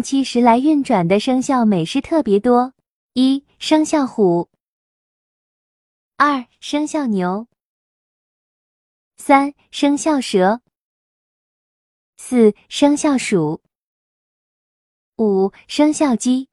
期时来运转的生肖美事特别多。一生肖虎。二生肖牛。三生肖蛇。四生肖鼠。五生肖鸡。